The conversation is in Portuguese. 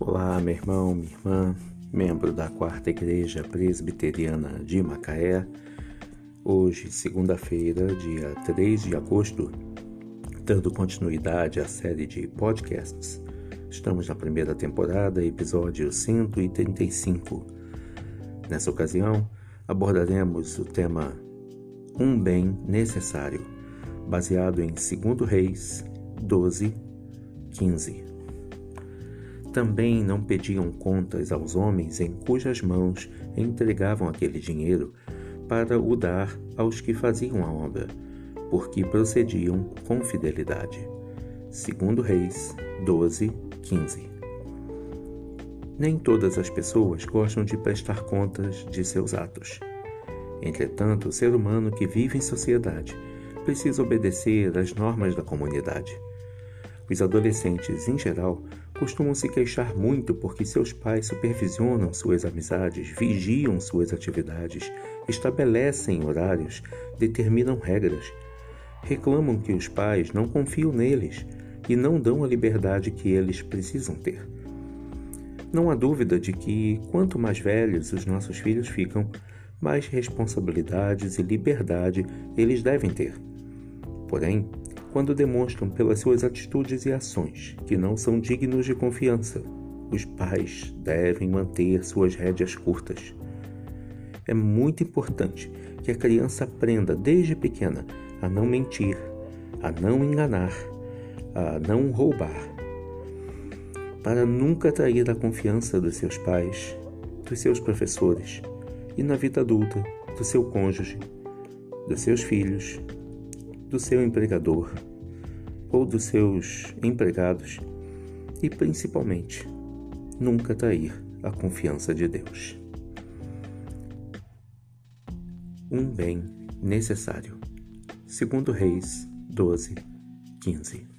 Olá, meu irmão, minha irmã, membro da Quarta Igreja Presbiteriana de Macaé. Hoje, segunda-feira, dia 3 de agosto, dando continuidade à série de podcasts. Estamos na primeira temporada, episódio 135. Nessa ocasião, abordaremos o tema Um Bem Necessário, baseado em 2 Reis 12, 15 também não pediam contas aos homens em cujas mãos entregavam aquele dinheiro para o dar aos que faziam a obra, porque procediam com fidelidade. Segundo Reis 12, 15. Nem todas as pessoas gostam de prestar contas de seus atos. Entretanto, o ser humano que vive em sociedade precisa obedecer às normas da comunidade. Os adolescentes, em geral, costumam se queixar muito porque seus pais supervisionam suas amizades, vigiam suas atividades, estabelecem horários, determinam regras. Reclamam que os pais não confiam neles e não dão a liberdade que eles precisam ter. Não há dúvida de que, quanto mais velhos os nossos filhos ficam, mais responsabilidades e liberdade eles devem ter. Porém, quando demonstram pelas suas atitudes e ações que não são dignos de confiança. Os pais devem manter suas rédeas curtas. É muito importante que a criança aprenda desde pequena a não mentir, a não enganar, a não roubar, para nunca trair a confiança dos seus pais, dos seus professores e na vida adulta do seu cônjuge, dos seus filhos, do seu empregador ou dos seus empregados e, principalmente, nunca trair a confiança de Deus. Um bem necessário. Segundo Reis 12, 15.